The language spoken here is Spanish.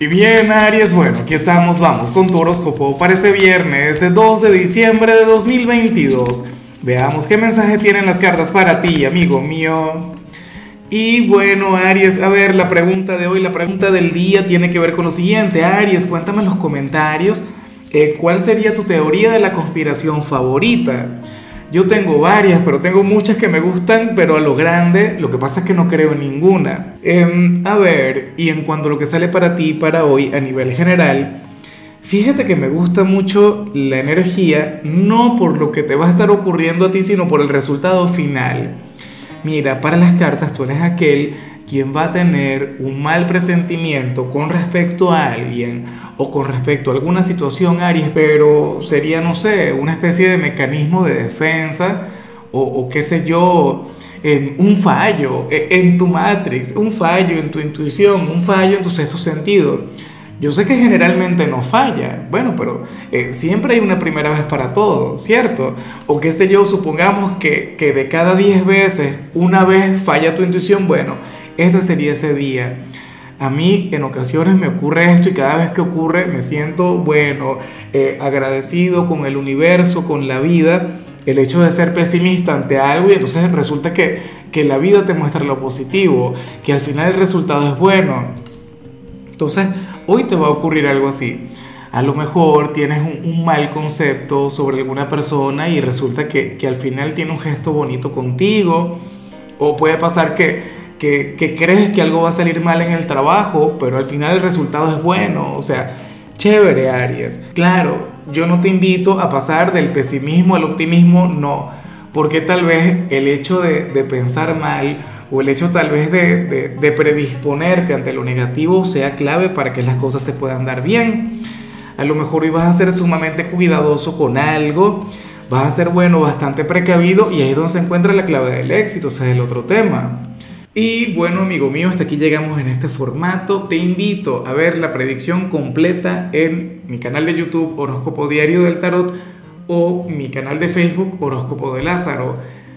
Y bien, Aries, bueno, aquí estamos, vamos con tu horóscopo para este viernes 2 de diciembre de 2022. Veamos qué mensaje tienen las cartas para ti, amigo mío. Y bueno, Aries, a ver, la pregunta de hoy, la pregunta del día tiene que ver con lo siguiente. Aries, cuéntame en los comentarios eh, cuál sería tu teoría de la conspiración favorita. Yo tengo varias, pero tengo muchas que me gustan, pero a lo grande, lo que pasa es que no creo en ninguna. Em, a ver, y en cuanto a lo que sale para ti para hoy a nivel general, fíjate que me gusta mucho la energía, no por lo que te va a estar ocurriendo a ti, sino por el resultado final. Mira, para las cartas tú eres aquel quien va a tener un mal presentimiento con respecto a alguien o con respecto a alguna situación, Aries, pero sería, no sé, una especie de mecanismo de defensa o, qué sé yo, un fallo e, en tu matrix, un fallo en tu intuición, un fallo en tu sexto sentido. Yo sé que generalmente no falla, bueno, pero eh, siempre hay una primera vez para todo, ¿cierto? O qué sé yo, supongamos que, que de cada 10 veces una vez falla tu intuición, bueno, este sería ese día. A mí en ocasiones me ocurre esto y cada vez que ocurre me siento, bueno, eh, agradecido con el universo, con la vida, el hecho de ser pesimista ante algo y entonces resulta que, que la vida te muestra lo positivo, que al final el resultado es bueno. Entonces, hoy te va a ocurrir algo así. A lo mejor tienes un, mal concepto sobre alguna persona y resulta que, que al final tiene un gesto bonito contigo. O puede pasar que, que, crees que algo va a salir mal en el trabajo, pero al final el resultado es bueno. O sea, chévere, Aries. Claro, yo no te invito a pasar del pesimismo al optimismo, no. Porque tal vez el hecho de, pensar mal o el hecho tal vez de, de, predisponerte ante lo negativo sea clave para que las cosas se puedan dar bien. A lo mejor vas a ser sumamente cuidadoso con algo, vas a ser bueno, bastante precavido y ahí es donde se encuentra la clave del éxito, o sea, el otro tema. Y bueno, amigo mío, hasta aquí llegamos en este formato. Te invito a ver la predicción completa en mi canal de YouTube Horóscopo Diario del Tarot o mi canal de Facebook Horóscopo de Lázaro.